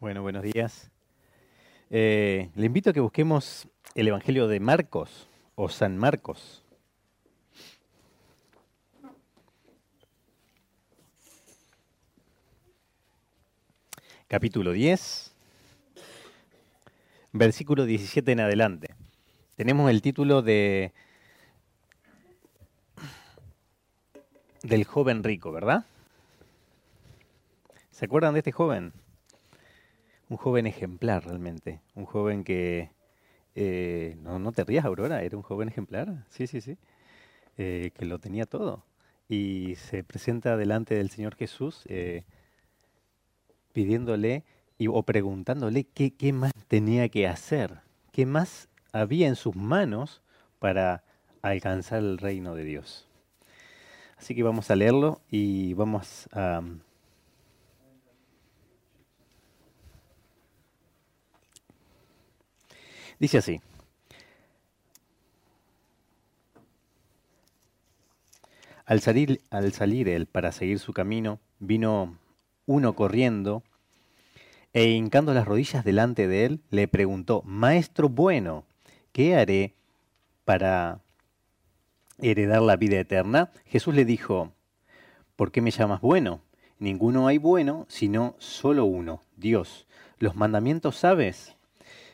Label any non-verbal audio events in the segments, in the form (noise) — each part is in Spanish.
Bueno, buenos días. Eh, le invito a que busquemos el Evangelio de Marcos o San Marcos. Capítulo 10, versículo 17 en adelante. Tenemos el título de del joven rico, ¿verdad? ¿Se acuerdan de este joven? Un joven ejemplar realmente, un joven que... Eh, no, no te rías, Aurora, era un joven ejemplar, sí, sí, sí, eh, que lo tenía todo. Y se presenta delante del Señor Jesús eh, pidiéndole y, o preguntándole qué, qué más tenía que hacer, qué más había en sus manos para alcanzar el reino de Dios. Así que vamos a leerlo y vamos a Dice así. Al salir, al salir él para seguir su camino, vino uno corriendo e hincando las rodillas delante de él, le preguntó, Maestro bueno, ¿qué haré para heredar la vida eterna? Jesús le dijo, ¿por qué me llamas bueno? Ninguno hay bueno, sino solo uno, Dios. Los mandamientos sabes,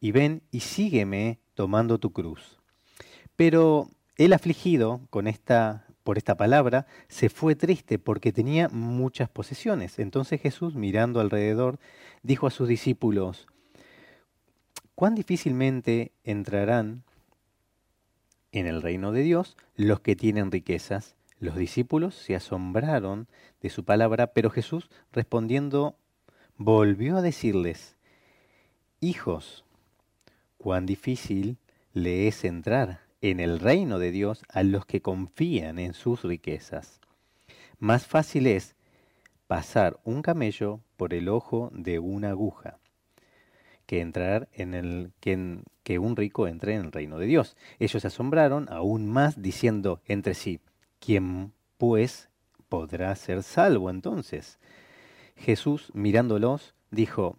y ven y sígueme tomando tu cruz. Pero el afligido con esta por esta palabra se fue triste porque tenía muchas posesiones. Entonces Jesús, mirando alrededor, dijo a sus discípulos, cuán difícilmente entrarán en el reino de Dios los que tienen riquezas. Los discípulos se asombraron de su palabra, pero Jesús respondiendo volvió a decirles, Hijos, cuán difícil le es entrar en el reino de Dios a los que confían en sus riquezas. Más fácil es pasar un camello por el ojo de una aguja que entrar en el que, un rico entre en el reino de Dios. Ellos se asombraron aún más diciendo entre sí, ¿quién pues podrá ser salvo entonces? Jesús mirándolos dijo,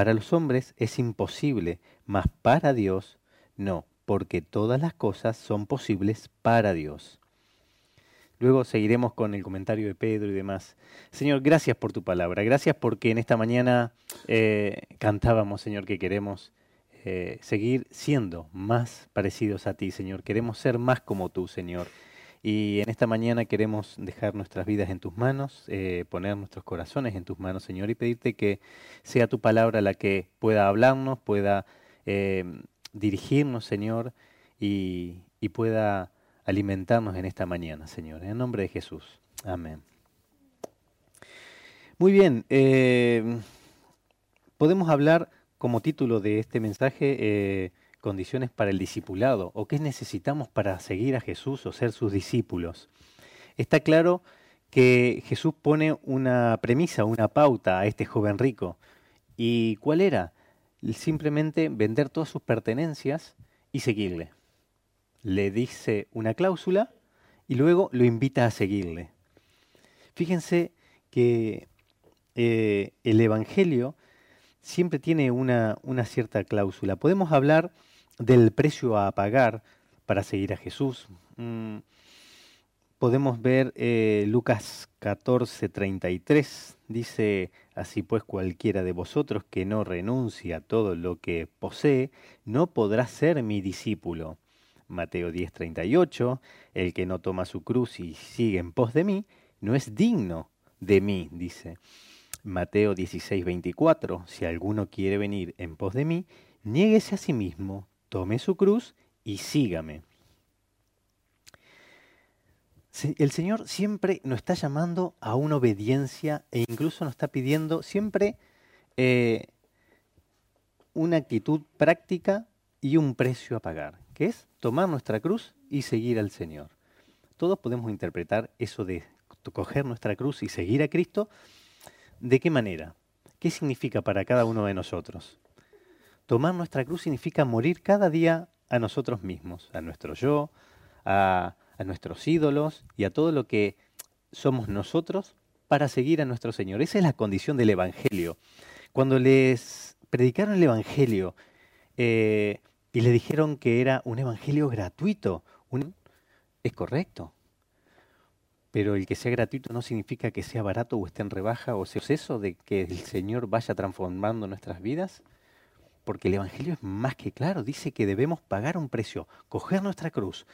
para los hombres es imposible, mas para Dios no, porque todas las cosas son posibles para Dios. Luego seguiremos con el comentario de Pedro y demás. Señor, gracias por tu palabra. Gracias porque en esta mañana eh, cantábamos, Señor, que queremos eh, seguir siendo más parecidos a ti, Señor. Queremos ser más como tú, Señor. Y en esta mañana queremos dejar nuestras vidas en tus manos, eh, poner nuestros corazones en tus manos, Señor, y pedirte que sea tu palabra la que pueda hablarnos, pueda eh, dirigirnos, Señor, y, pueda alimentarnos en esta mañana, Señor. En el nombre de Jesús. Amén. Muy bien, eh, podemos hablar como título de este mensaje condiciones para el discipulado o qué necesitamos para seguir a Jesús o ser sus discípulos. Está claro que Jesús pone una premisa, una pauta a este joven rico. ¿Y cuál era? Simplemente vender todas sus pertenencias y seguirle. Le dice una cláusula y luego lo invita a seguirle. Fíjense que eh, el Evangelio siempre tiene una, una cierta cláusula. Podemos hablar del precio a pagar para seguir a Jesús. Mm, podemos ver eh, Lucas 14, 33, dice, así pues cualquiera de vosotros que no renuncia a todo lo que posee, no podrá ser mi discípulo. Mateo 10, 38, el que no toma su cruz y sigue en pos de mí, no es digno de mí, dice. Mateo 16, 24, si alguno quiere venir en pos de mí, niéguese a sí mismo, tome su cruz y sígame. El Señor siempre nos está llamando a una obediencia e incluso nos está pidiendo siempre eh, una actitud práctica y un precio a pagar, que es tomar nuestra cruz y seguir al Señor. Todos podemos interpretar eso de coger nuestra cruz y seguir a Cristo. ¿De qué manera? ¿Qué significa para cada uno de nosotros? Tomar nuestra cruz significa morir cada día a nosotros mismos, a nuestro yo, a, nuestros ídolos y a todo lo que somos nosotros para seguir a nuestro Señor. Esa es la condición del Evangelio. Cuando les predicaron el Evangelio eh, y le dijeron que era un Evangelio gratuito, es correcto. Pero el que sea gratuito no significa que sea barato o esté en rebaja o sea eso de que el Señor vaya transformando nuestras vidas. Porque el Evangelio es más que claro, dice que debemos pagar un precio, coger nuestra cruz,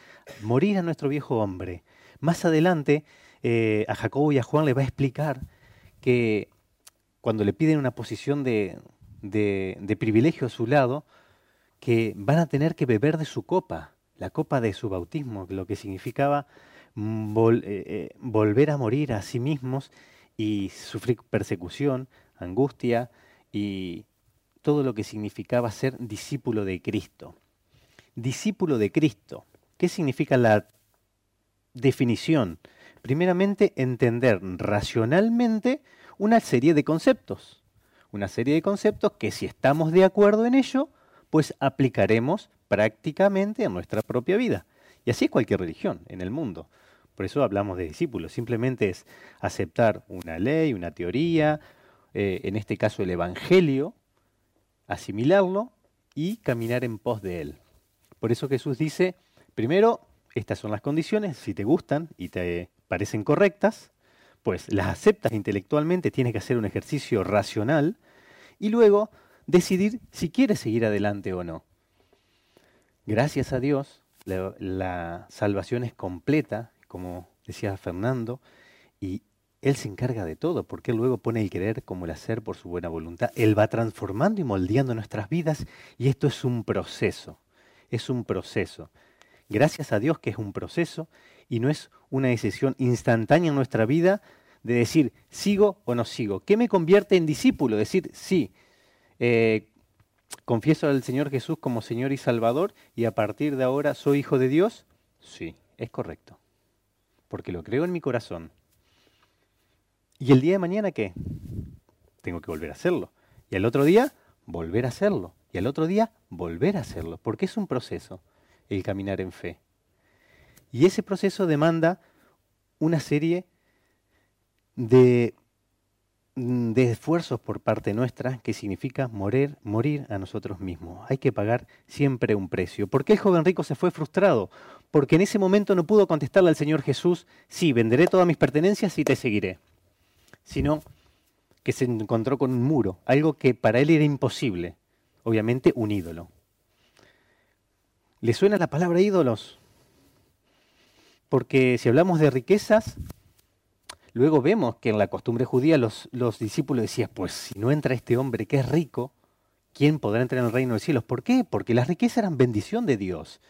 morir a nuestro viejo hombre. Más adelante eh, a Jacobo y a Juan le va a explicar que cuando le piden una posición de, de, privilegio a su lado, que van a tener que beber de su copa, la copa de su bautismo, lo que significaba mm, eh, eh, volver a morir a sí mismos y sufrir persecución, angustia y todo lo que significaba ser discípulo de Cristo. Discípulo de Cristo. ¿Qué significa la definición? Primeramente, entender racionalmente una serie de conceptos. Una serie de conceptos que si estamos de acuerdo en ello, pues aplicaremos prácticamente a nuestra propia vida. Y así es cualquier religión en el mundo. Por eso hablamos de discípulos. Simplemente es aceptar una ley, una teoría, eh, en este caso el Evangelio, asimilarlo y caminar en pos de él. Por eso Jesús dice, primero, estas son las condiciones, si te gustan y te parecen correctas, pues las aceptas intelectualmente, tienes que hacer un ejercicio racional y luego decidir si quieres seguir adelante o no. Gracias a Dios, la, la salvación es completa, como decía Fernando, y Él se encarga de todo, porque Él luego pone el querer como el hacer por su buena voluntad. Él va transformando y moldeando nuestras vidas y esto es un proceso, es un proceso. Gracias a Dios que es un proceso y no es una decisión instantánea en nuestra vida de decir, sigo o no sigo. ¿Qué me convierte en discípulo? Decir, sí, eh, confieso al Señor Jesús como Señor y Salvador y a partir de ahora soy hijo de Dios. Sí, es correcto, porque lo creo en mi corazón. ¿Y el día de mañana qué? Tengo que volver a hacerlo. Y al otro día, volver a hacerlo. Y al otro día, volver a hacerlo, porque es un proceso el caminar en fe. Y ese proceso demanda una serie de, mm, de, esfuerzos por parte nuestra que significa morir, morir a nosotros mismos. Hay que pagar siempre un precio. ¿Por qué el joven rico se fue frustrado? Porque en ese momento no pudo contestarle al Señor Jesús, sí, venderé todas mis pertenencias y te seguiré. Sino que se encontró con un muro, algo que para él era imposible, obviamente un ídolo. ¿Le suena la palabra ídolos? Porque si hablamos de riquezas, luego vemos que en la costumbre judía los, los, discípulos decían, pues si no entra este hombre que es rico, ¿quién podrá entrar en el reino de los cielos? ¿Por qué? Porque las riquezas eran bendición de Dios.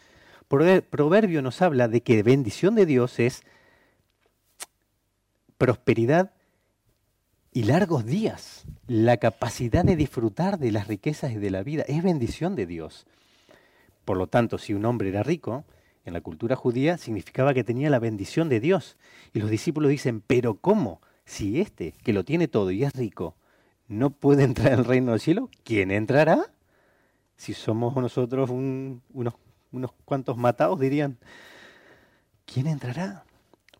Proverbio nos habla de que bendición de Dios es prosperidad y largos días. La capacidad de disfrutar de las riquezas y de la vida es bendición de Dios. Por lo tanto, si un hombre era rico, en la cultura judía significaba que tenía la bendición de Dios. Y los discípulos dicen, pero ¿cómo? Si este, que lo tiene todo y es rico, no puede entrar en el reino del cielo, ¿quién entrará? Si somos nosotros unos, unos cuantos matados, dirían, ¿quién entrará?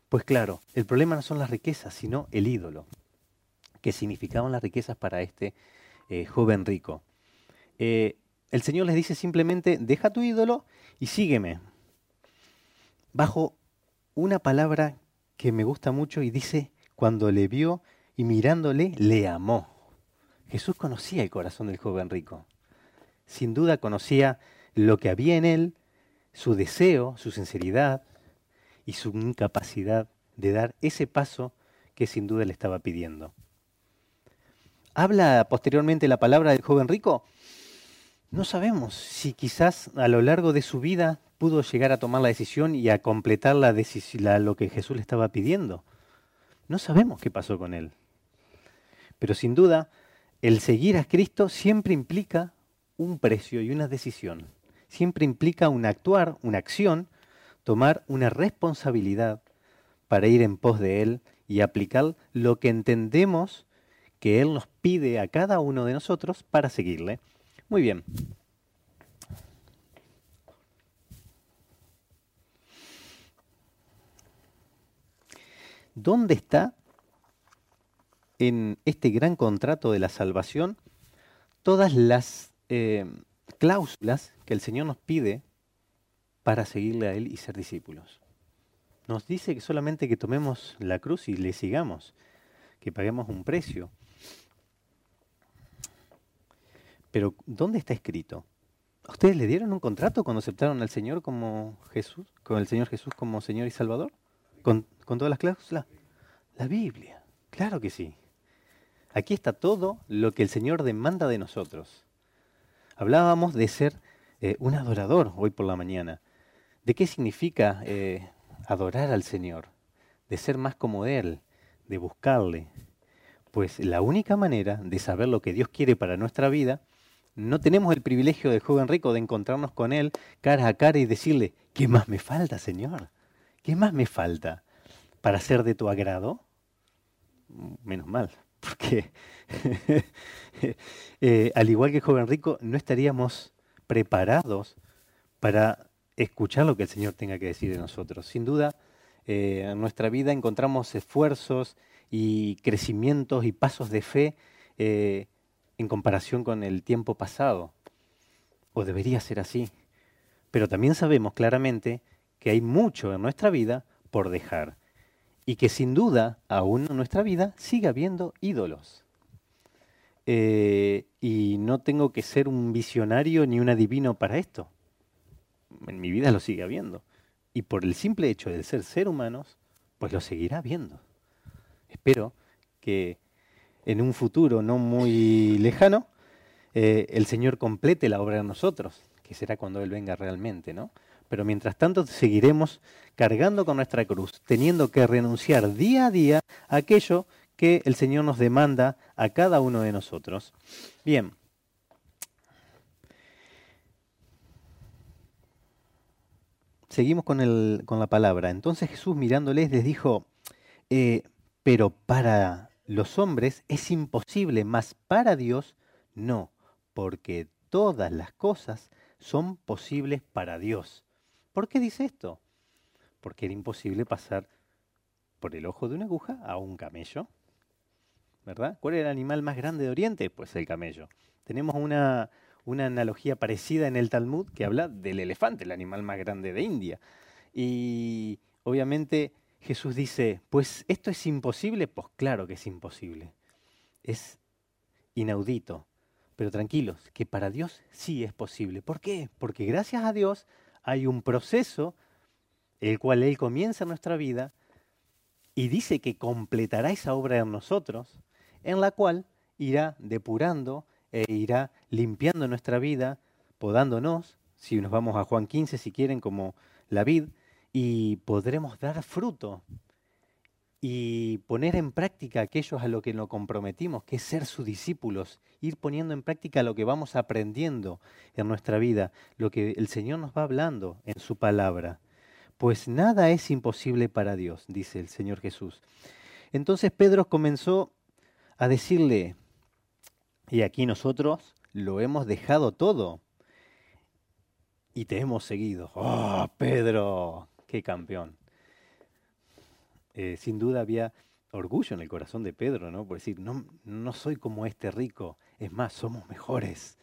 Pues claro, el problema no son las riquezas, sino el ídolo, que significaban las riquezas para este eh, joven rico. Eh, el Señor les dice simplemente, deja tu ídolo y sígueme. Bajo una palabra que me gusta mucho y dice, cuando le vio y mirándole, le amó. Jesús conocía el corazón del joven rico. Sin duda conocía lo que había en él, su deseo, su sinceridad y su incapacidad de dar ese paso que sin duda le estaba pidiendo. ¿Habla posteriormente la palabra del joven rico? No sabemos si quizás a lo largo de su vida pudo llegar a tomar la decisión y a completar la, lo que Jesús le estaba pidiendo. No sabemos qué pasó con él. Pero sin duda, el seguir a Cristo siempre implica un precio y una decisión. Siempre implica un actuar, una acción, tomar una responsabilidad para ir en pos de Él y aplicar lo que entendemos que Él nos pide a cada uno de nosotros para seguirle. Muy bien. ¿Dónde está en este gran contrato de la salvación todas las eh, cláusulas que el Señor nos pide para seguirle a Él y ser discípulos? Nos dice que solamente que tomemos la cruz y le sigamos, que paguemos un precio. Pero ¿dónde está escrito? ¿Ustedes le dieron un contrato cuando aceptaron al Señor como Jesús, con el Señor Jesús como Señor y Salvador? ¿Con, todas las cláusulas? La Biblia, claro que sí. Aquí está todo lo que el Señor demanda de nosotros. Hablábamos de ser eh, un adorador hoy por la mañana. ¿De qué significa eh, adorar al Señor? De ser más como Él, de buscarle. Pues la única manera de saber lo que Dios quiere para nuestra vida, no tenemos el privilegio del joven rico de encontrarnos con Él cara a cara y decirle, ¿qué más me falta, Señor? ¿Qué más me falta para ser de tu agrado? Menos mal, (laughs) porque eh, al igual que el joven rico, no estaríamos preparados para escuchar lo que el Señor tenga que decir de nosotros. Sin duda, eh, en nuestra vida encontramos esfuerzos y crecimientos y pasos de fe eh, en comparación con el tiempo pasado. O debería ser así. Pero también sabemos claramente que hay mucho en nuestra vida por dejar y que sin duda aún en nuestra vida sigue habiendo ídolos. Eh, y no tengo que ser un visionario ni un adivino para esto. En mi vida lo sigue habiendo. Y por el simple hecho de ser ser humanos, pues lo seguirá viendo. Espero que en un futuro no muy lejano, eh, el Señor complete la obra en nosotros, que será cuando Él venga realmente, ¿no? Pero mientras tanto seguiremos cargando con nuestra cruz, teniendo que renunciar día a día a aquello que el Señor nos demanda a cada uno de nosotros. Bien. Seguimos con, el, con la palabra. Entonces Jesús mirándoles les dijo, eh, pero para los hombres es imposible, mas para Dios no, porque todas las cosas son posibles para Dios. ¿Por qué dice esto? Porque era imposible pasar por el ojo de una aguja a un camello. ¿Verdad? ¿Cuál es el animal más grande de Oriente? Pues el camello. Tenemos una, una analogía parecida en el Talmud que habla del elefante, el animal más grande de India. Y obviamente Jesús dice, pues esto es imposible, pues claro que es imposible. Es inaudito. Pero tranquilos, que para Dios sí es posible. ¿Por qué? Porque gracias a Dios hay un proceso el cual Él comienza nuestra vida y dice que completará esa obra en nosotros, en la cual irá depurando e irá limpiando nuestra vida, podándonos, si nos vamos a Juan 15 si quieren, como la vid, y podremos dar fruto y poner en práctica aquellos a lo que nos comprometimos, que es ser sus discípulos, ir poniendo en práctica lo que vamos aprendiendo en nuestra vida, lo que el Señor nos va hablando en su palabra. Pues nada es imposible para Dios, dice el Señor Jesús. Entonces Pedro comenzó a decirle, y aquí nosotros lo hemos dejado todo y te hemos seguido. ¡Oh, Pedro! ¡Qué campeón! Eh, sin duda había orgullo en el corazón de Pedro, ¿no? Por decir, no, no soy como este rico, es más, somos mejores,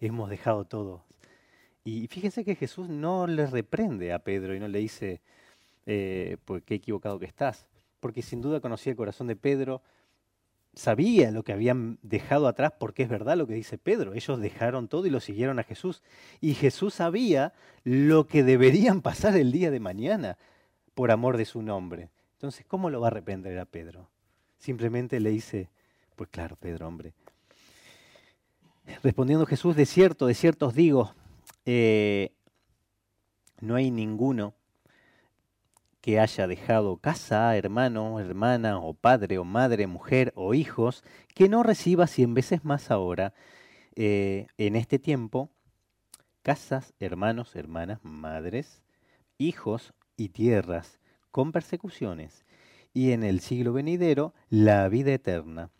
hemos dejado todo. Y fíjense que Jesús no le reprende a Pedro y no le dice, eh, pues qué equivocado que estás, porque sin duda conocía el corazón de Pedro, sabía lo que habían dejado atrás, porque es verdad lo que dice Pedro, ellos dejaron todo y lo siguieron a Jesús. Y Jesús sabía lo que deberían pasar el día de mañana por amor de su nombre. Entonces, ¿cómo lo va a arrepentir a Pedro? Simplemente le dice, pues claro, Pedro, hombre. Respondiendo Jesús, de cierto, de cierto os digo, eh, no hay ninguno que haya dejado casa, hermano, hermana, o padre, o madre, mujer, o hijos, que no reciba cien veces más ahora eh, en este tiempo casas, hermanos, hermanas, madres, hijos y tierras con persecuciones, y en el siglo venidero la vida eterna.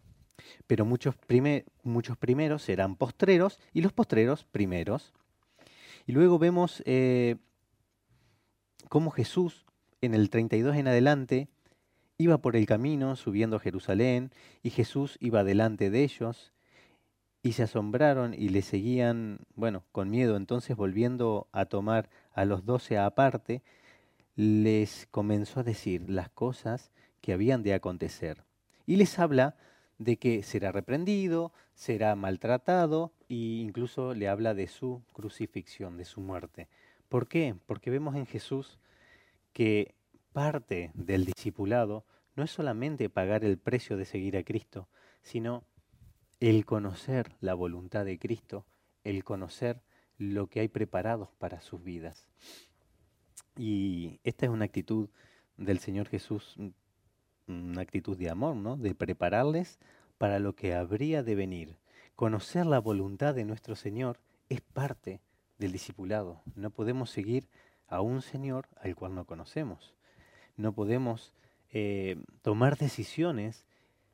Pero muchos, primeros serán postreros y los postreros primeros. Y luego vemos eh, cómo Jesús en el 32 en adelante iba por el camino subiendo a Jerusalén y Jesús iba delante de ellos y se asombraron y le seguían, bueno, con miedo. Entonces volviendo a tomar a los doce aparte, les comenzó a decir las cosas que habían de acontecer. Y les habla de que será reprendido, será maltratado e incluso le habla de su crucifixión, de su muerte. ¿Por qué? Porque vemos en Jesús que parte del discipulado no es solamente pagar el precio de seguir a Cristo, sino el conocer la voluntad de Cristo, el conocer lo que hay preparado para sus vidas. Y esta es una actitud del Señor Jesús, una actitud de amor, ¿no? De prepararles para lo que habría de venir. Conocer la voluntad de nuestro Señor es parte del discipulado. No podemos seguir a un Señor al cual no conocemos. No podemos eh, tomar decisiones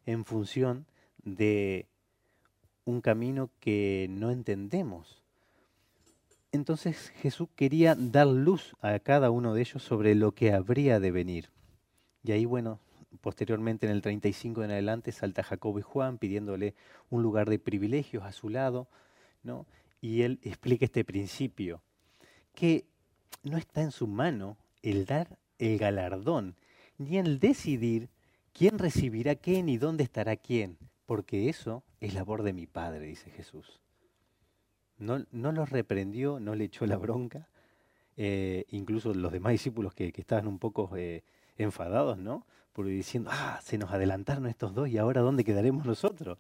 en función de un camino que no entendemos. Entonces Jesús quería dar luz a cada uno de ellos sobre lo que habría de venir. Y ahí, bueno, posteriormente en el 35 en adelante salta Jacobo y Juan pidiéndole un lugar de privilegios a su lado, ¿no? Y él explica este principio, que no está en su mano el dar el galardón, ni el decidir quién recibirá qué ni dónde estará quién, porque eso es labor de mi Padre, dice Jesús. No, no los reprendió, no le echó la bronca, eh, incluso los demás discípulos que, estaban un poco eh, enfadados, ¿no? Por diciendo, ah, se nos adelantaron estos dos y ahora ¿dónde quedaremos nosotros?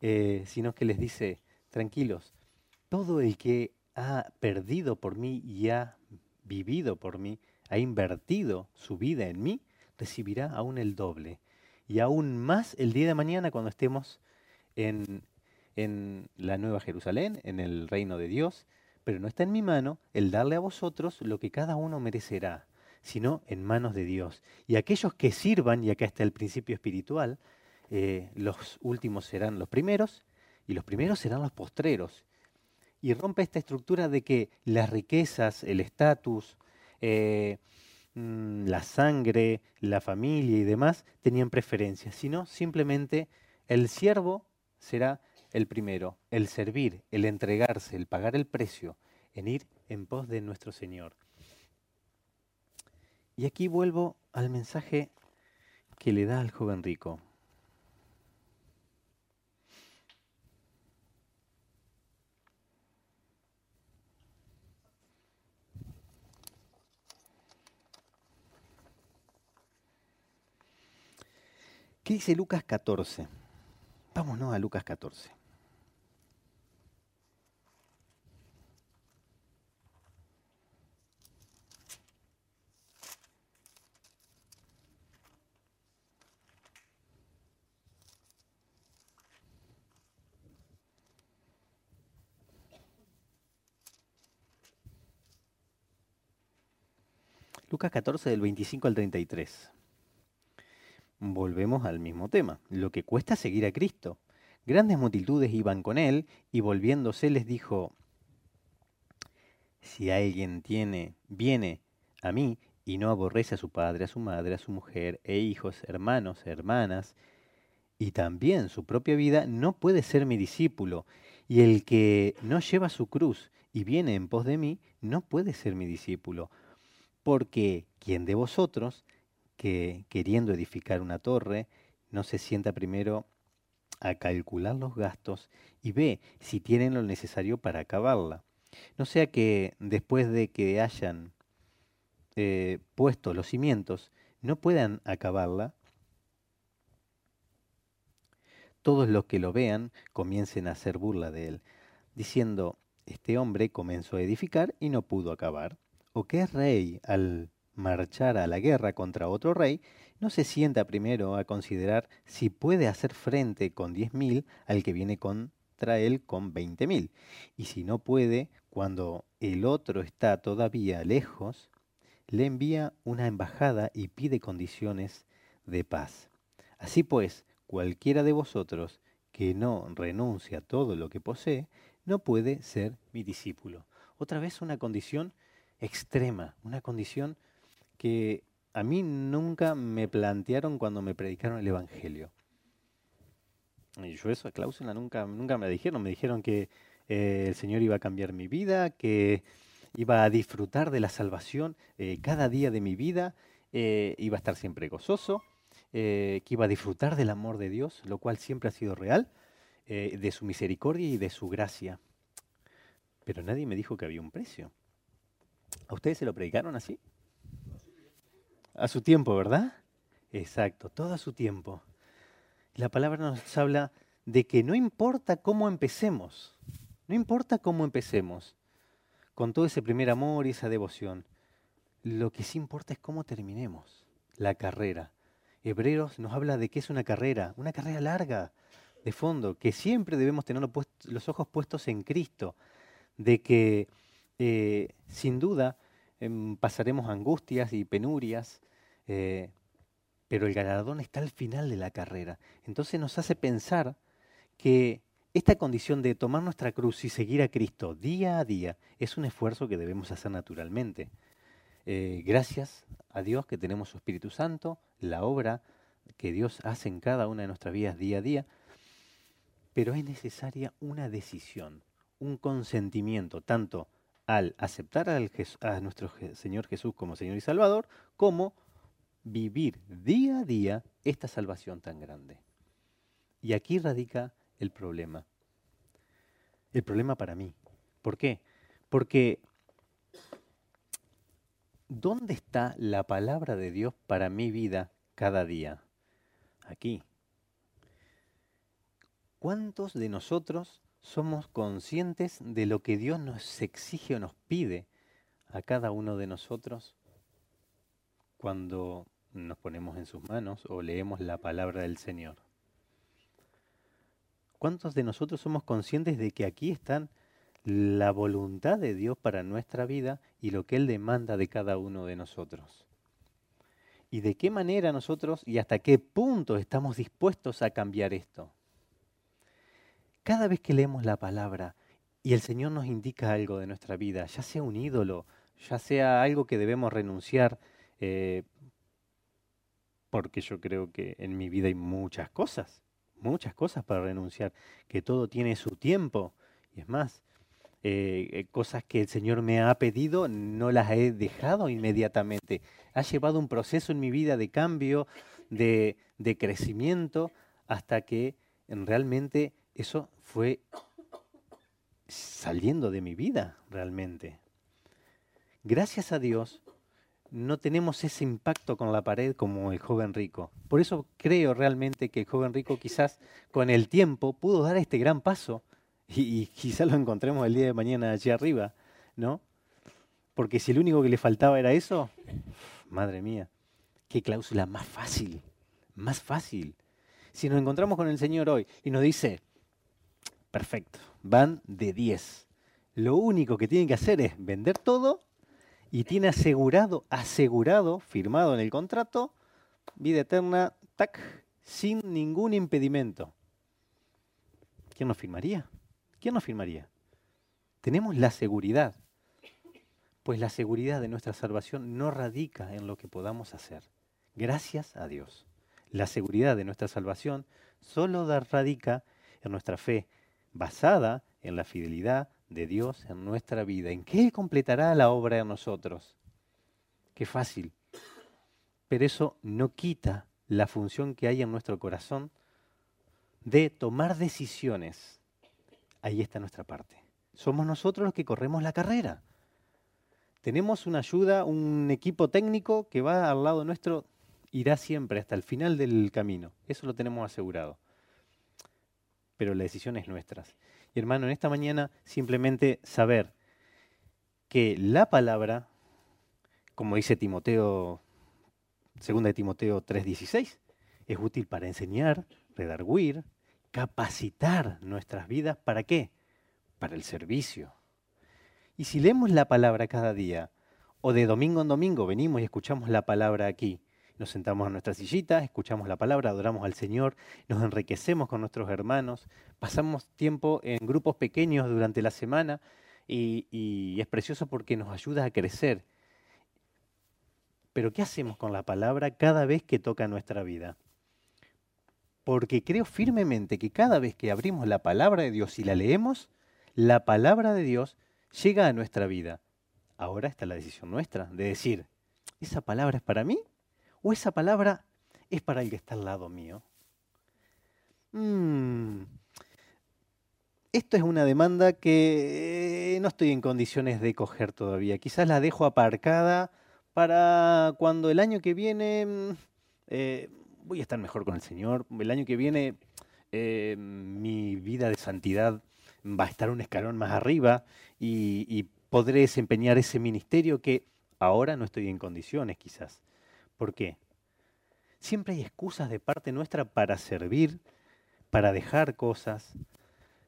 Eh, sino que les dice, tranquilos, todo el que ha perdido por mí y ha vivido por mí, ha invertido su vida en mí, recibirá aún el doble. Y aún más el día de mañana cuando estemos en, en la Nueva Jerusalén, en el reino de Dios, pero no está en mi mano el darle a vosotros lo que cada uno merecerá, sino en manos de Dios. Y aquellos que sirvan, y acá está el principio espiritual, eh, los últimos serán los primeros y los primeros serán los postreros. Y rompe esta estructura de que las riquezas, el estatus, eh, mm, la sangre, la familia y demás tenían preferencia, sino simplemente el siervo será el primero, el servir, el entregarse, el pagar el precio, en ir en pos de nuestro Señor. Y aquí vuelvo al mensaje que le da al joven rico. ¿Qué dice Lucas 14? Vámonos a Lucas 14. Lucas 14 del 25 al 33 volvemos al mismo tema, lo que cuesta seguir a Cristo. Grandes multitudes iban con él y volviéndose les dijo, si alguien tiene, viene a mí y no aborrece a su padre, a su madre, a su mujer e hijos, hermanos, hermanas, y también su propia vida, no puede ser mi discípulo. Y el que no lleva su cruz y viene en pos de mí, no puede ser mi discípulo. Porque quien de vosotros, que queriendo edificar una torre, no se sienta primero a calcular los gastos y ve si tienen lo necesario para acabarla. No sea que después de que hayan eh, puesto los cimientos no puedan acabarla, todos los que lo vean comiencen a hacer burla de él, diciendo, este hombre comenzó a edificar y no pudo acabar, o qué rey al marchar a la guerra contra otro rey, no se sienta primero a considerar si puede hacer frente con diez mil al que viene con contra él con veinte mil. Y si no puede, cuando el otro está todavía lejos, le envía una embajada y pide condiciones de paz. Así pues, cualquiera de vosotros que no renuncia a todo lo que posee, no puede ser mi discípulo. Otra vez una condición extrema, una condición que a mí nunca me plantearon cuando me predicaron el Evangelio. Y yo esa cláusula nunca, nunca me dijeron. Me dijeron que eh, el Señor iba a cambiar mi vida, que iba a disfrutar de la salvación eh, cada día de mi vida, eh, iba a estar siempre gozoso, que iba a disfrutar del amor de Dios, lo cual siempre ha sido real, de su misericordia y de su gracia. Pero nadie me dijo que había un precio. ¿A ustedes se lo predicaron así? A su tiempo, ¿verdad? Exacto, todo a su tiempo. La palabra nos habla de que no importa cómo empecemos, no importa cómo empecemos, con todo ese primer amor y esa devoción, lo que sí importa es cómo terminemos la carrera. Hebreos nos habla de que es una carrera, una carrera larga, de fondo, que siempre debemos tener los ojos puestos en Cristo, de que eh, sin duda em, pasaremos angustias y penurias, eh, pero el galardón está al final de la carrera. Entonces nos hace pensar que esta condición de tomar nuestra cruz y seguir a Cristo día a día es un esfuerzo que debemos hacer naturalmente. Eh, gracias a Dios que tenemos su Espíritu Santo, la obra que Dios hace en cada una de nuestras vidas día a día, pero es necesaria una decisión, un consentimiento, tanto al aceptar a nuestro Señor Jesús como Señor y Salvador, como vivir día a día esta salvación tan grande. Y aquí radica el problema. El problema para mí. ¿Por qué? Porque ¿dónde está la palabra de Dios para mi vida cada día? Aquí. ¿Cuántos de nosotros somos conscientes de lo que Dios nos exige o nos pide a cada uno de nosotros cuando nos ponemos en sus manos o leemos la palabra del Señor. ¿Cuántos de nosotros somos conscientes de que aquí están la voluntad de Dios para nuestra vida y lo que Él demanda de cada uno de nosotros? ¿Y de qué manera nosotros y hasta qué punto estamos dispuestos a cambiar esto? Cada vez que leemos la palabra y el Señor nos indica algo de nuestra vida, ya sea un ídolo, ya sea algo que debemos renunciar, eh, porque yo creo que en mi vida hay muchas cosas, muchas cosas para renunciar, que todo tiene su tiempo. Y es más, eh, eh, cosas que el Señor me ha pedido, no las he dejado inmediatamente. Ha llevado un proceso en mi vida de cambio, de, de crecimiento, hasta que realmente eso fue saliendo de mi vida, realmente. Gracias a Dios, no tenemos ese impacto con la pared como el joven rico. Por eso creo realmente que el joven rico quizás con el tiempo pudo dar este gran paso y, quizás lo encontremos el día de mañana allí arriba, ¿no? Porque si el único que le faltaba era eso, madre mía, qué cláusula más fácil, más fácil. Si nos encontramos con el Señor hoy y nos dice, perfecto, van de 10. Lo único que tienen que hacer es vender todo y tiene asegurado, asegurado, firmado en el contrato, vida eterna, tac, sin ningún impedimento. ¿Quién nos firmaría? ¿Quién nos firmaría? Tenemos la seguridad, pues la seguridad de nuestra salvación no radica en lo que podamos hacer. Gracias a Dios. La seguridad de nuestra salvación solo radica en nuestra fe, basada en la fidelidad de Dios en nuestra vida, en qué completará la obra en nosotros. Qué fácil. Pero eso no quita la función que hay en nuestro corazón de tomar decisiones. Ahí está nuestra parte. Somos nosotros los que corremos la carrera. Tenemos una ayuda, un equipo técnico que va al lado nuestro, irá siempre hasta el final del camino. Eso lo tenemos asegurado. Pero la decisión es nuestra hermano, en esta mañana simplemente saber que la palabra, como dice Timoteo, segunda de Timoteo 3:16, es útil para enseñar, redarguir, capacitar nuestras vidas para qué? Para el servicio. Y si leemos la palabra cada día, o de domingo en domingo venimos y escuchamos la palabra aquí, nos sentamos en nuestra sillita, escuchamos la palabra, adoramos al Señor, nos enriquecemos con nuestros hermanos, pasamos tiempo en grupos pequeños durante la semana y, y es precioso porque nos ayuda a crecer. Pero ¿qué hacemos con la palabra cada vez que toca nuestra vida? Porque creo firmemente que cada vez que abrimos la palabra de Dios y la leemos, la palabra de Dios llega a nuestra vida. Ahora está la decisión nuestra de decir, ¿esa palabra es para mí ¿O esa palabra es para el que está al lado mío? Mm. Esto es una demanda que no estoy en condiciones de coger todavía. Quizás la dejo aparcada para cuando el año que viene mm, eh, voy a estar mejor con el Señor. El año que viene eh, mi vida de santidad va a estar un escalón más arriba y, y podré desempeñar ese ministerio que ahora no estoy en condiciones quizás. ¿Por qué? Siempre hay excusas de parte nuestra para servir, para dejar cosas,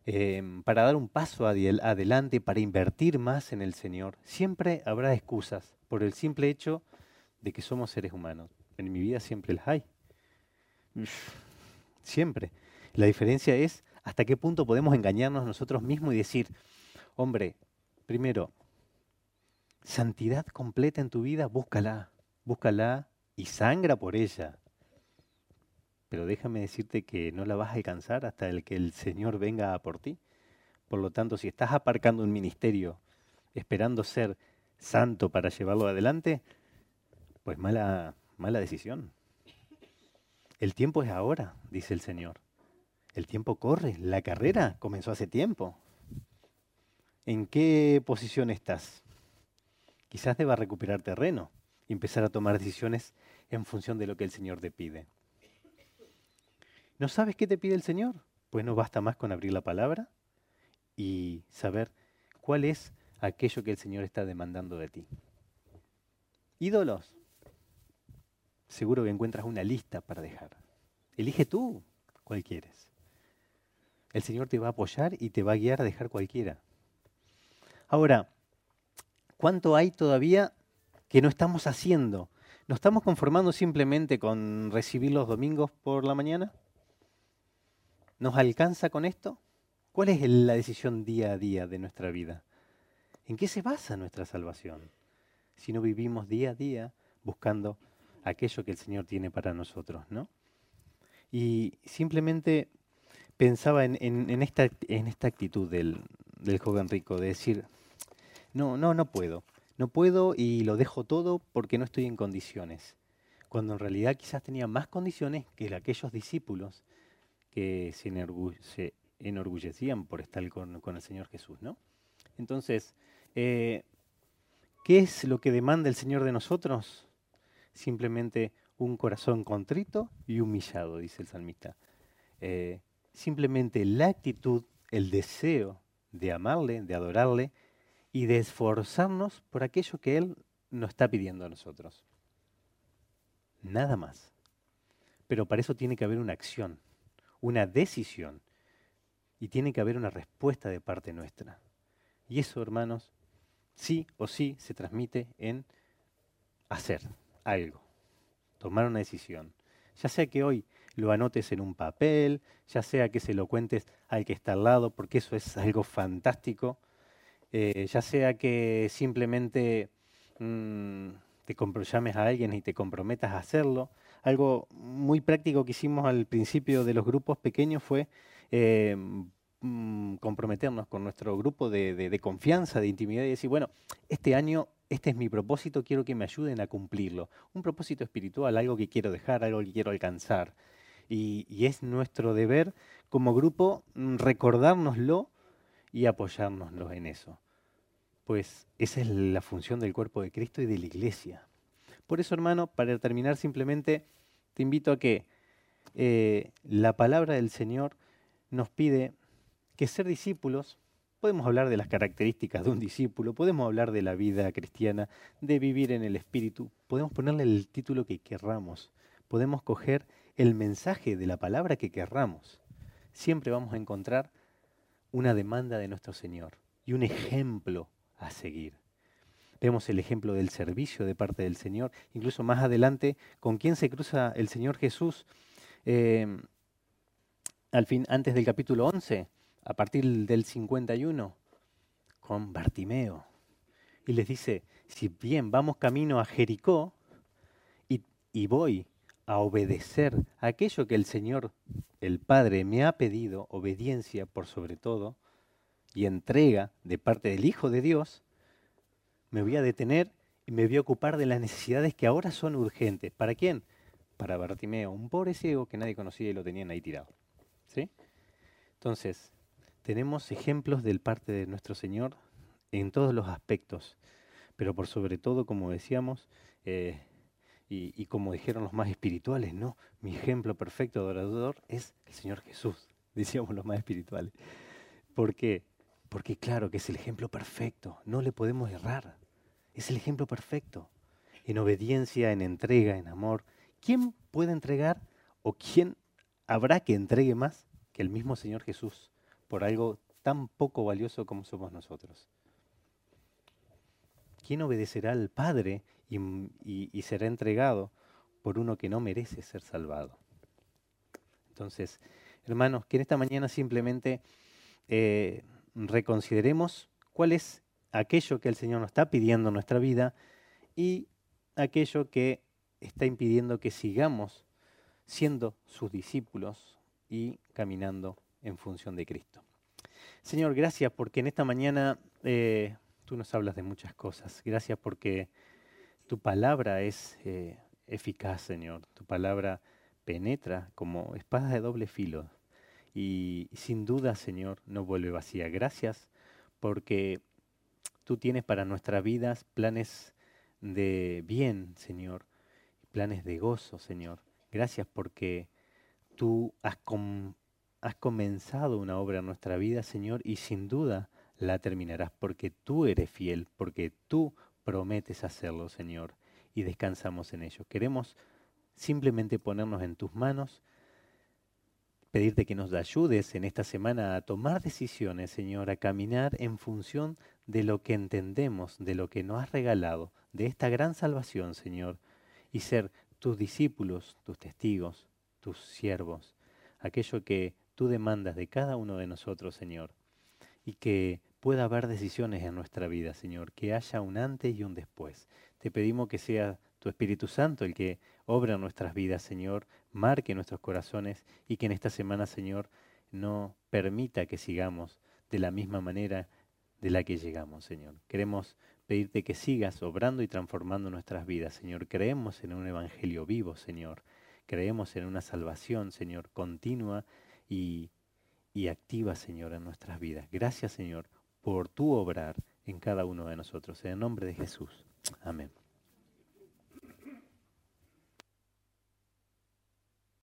em, para dar un paso adelante, para invertir más en el Señor. Siempre habrá excusas por el simple hecho de que somos seres humanos. En mi vida siempre las hay. Siempre. La diferencia es hasta qué punto podemos engañarnos nosotros mismos y decir, hombre, primero, santidad completa en tu vida, búscala, búscala y sangra por ella. Pero déjame decirte que no la vas a alcanzar hasta el que el Señor venga por ti. Por lo tanto, si estás aparcando un ministerio esperando ser santo para llevarlo adelante, pues mala, mala decisión. El tiempo es ahora, dice el Señor. El tiempo corre, la carrera comenzó hace tiempo. ¿En qué posición estás? Quizás deba recuperar terreno y empezar a tomar decisiones en función de lo que el Señor te pide. ¿No sabes qué te pide el Señor? Pues no basta más con abrir la palabra y saber cuál es aquello que el Señor está demandando de ti. Ídolos. Seguro que encuentras una lista para dejar. Elige tú cuál quieres. El Señor te va a apoyar y te va a guiar a dejar cualquiera. Ahora, ¿cuánto hay todavía que no estamos haciendo? ¿Nos estamos conformando simplemente con recibir los domingos por la mañana? ¿Nos alcanza con esto? ¿Cuál es la decisión día a día de nuestra vida? ¿En qué se basa nuestra salvación? Si no vivimos día a día buscando aquello que el Señor tiene para nosotros, ¿no? Y simplemente pensaba en, esta, actitud del joven rico, de decir, no, no, no puedo no puedo y lo dejo todo porque no estoy en condiciones. Cuando en realidad quizás tenía más condiciones que aquellos discípulos que se, enorgullecían por estar con, el Señor Jesús, ¿no? Entonces, eh, ¿qué es lo que demanda el Señor de nosotros? Simplemente un corazón contrito y humillado, dice el salmista. Eh, simplemente la actitud, el deseo de amarle, de adorarle, y de esforzarnos por aquello que Él nos está pidiendo a nosotros. Nada más. Pero para eso tiene que haber una acción, una decisión, y tiene que haber una respuesta de parte nuestra. Y eso, hermanos, sí o sí se transmite en hacer algo, tomar una decisión. Ya sea que hoy lo anotes en un papel, ya sea que se lo cuentes al que está al lado, porque eso es algo fantástico, eh, ya sea que simplemente mm, te llames a alguien y te comprometas a hacerlo. Algo muy práctico que hicimos al principio de los grupos pequeños fue eh, mm, comprometernos con nuestro grupo de, confianza, de intimidad y decir, bueno, este año este es mi propósito, quiero que me ayuden a cumplirlo. Un propósito espiritual, algo que quiero dejar, algo que quiero alcanzar. Y, y es nuestro deber como grupo mm, recordárnoslo y apoyárnoslos en eso. Pues esa es la función del cuerpo de Cristo y de la iglesia. Por eso, hermano, para terminar simplemente te invito a que eh, la palabra del Señor nos pide que ser discípulos, podemos hablar de las características de un discípulo, podemos hablar de la vida cristiana, de vivir en el Espíritu, podemos ponerle el título que querramos, podemos coger el mensaje de la palabra que querramos. siempre vamos a encontrar una demanda de nuestro Señor y un ejemplo a seguir. Vemos el ejemplo del servicio de parte del Señor, incluso más adelante, con quién se cruza el Señor Jesús. Eh, al fin, antes del capítulo 11, a partir del 51, con Bartimeo. Y les dice, si bien vamos camino a Jericó y, y voy a obedecer aquello que el Señor, el Padre, me ha pedido, obediencia por sobre todo, y entrega de parte del Hijo de Dios, me voy a detener y me voy a ocupar de las necesidades que ahora son urgentes. ¿Para quién? Para Bartimeo, un pobre ciego que nadie conocía y lo tenían ahí tirado. ¿Sí? Entonces, tenemos ejemplos del parte de nuestro Señor en todos los aspectos, pero por sobre todo, como decíamos, eh, y, como dijeron los más espirituales, no, mi ejemplo perfecto de adorador es el Señor Jesús, (laughs) decíamos los más espirituales. ¿Por qué? Porque claro que es el ejemplo perfecto, no le podemos errar. Es el ejemplo perfecto. En obediencia, en entrega, en amor. ¿Quién puede entregar o quién habrá que entregue más que el mismo Señor Jesús por algo tan poco valioso como somos nosotros? ¿Quién obedecerá al Padre y, será entregado por uno que no merece ser salvado? Entonces, hermanos, que en esta mañana simplemente eh, reconsideremos cuál es aquello que el Señor nos está pidiendo en nuestra vida y aquello que está impidiendo que sigamos siendo sus discípulos y caminando en función de Cristo. Señor, gracias porque en esta mañana eh, tú nos hablas de muchas cosas. Gracias porque tu palabra es eh, eficaz, Señor. Tu palabra penetra como espada de doble filo y sin duda, Señor, no vuelve vacía. Gracias porque tú tienes para nuestras vidas planes de bien, Señor, planes de gozo, Señor. Gracias porque tú has, has comenzado una obra en nuestra vida, Señor, y sin duda la terminarás porque tú eres fiel, porque tú prometes hacerlo, Señor, y descansamos en ello. Queremos simplemente ponernos en tus manos pedirte que nos ayudes en esta semana a tomar decisiones, Señor, a caminar en función de lo que entendemos, de lo que nos has regalado, de esta gran salvación, Señor, y ser tus discípulos, tus testigos, tus siervos, aquello que tú demandas de cada uno de nosotros, Señor, y que pueda haber decisiones en nuestra vida, Señor, que haya un antes y un después. Te pedimos que sea tu Espíritu Santo el que obra en nuestras vidas, Señor, marque nuestros corazones y que en esta semana, Señor, no permita que sigamos de la misma manera de la que llegamos, Señor. Queremos pedirte que sigas obrando y transformando nuestras vidas, Señor. Creemos en un evangelio vivo, Señor. Creemos en una salvación, Señor, continua y, y activa, Señor, en nuestras vidas. Gracias, Señor, por tu obrar en cada uno de nosotros. En el nombre de Jesús. Amén.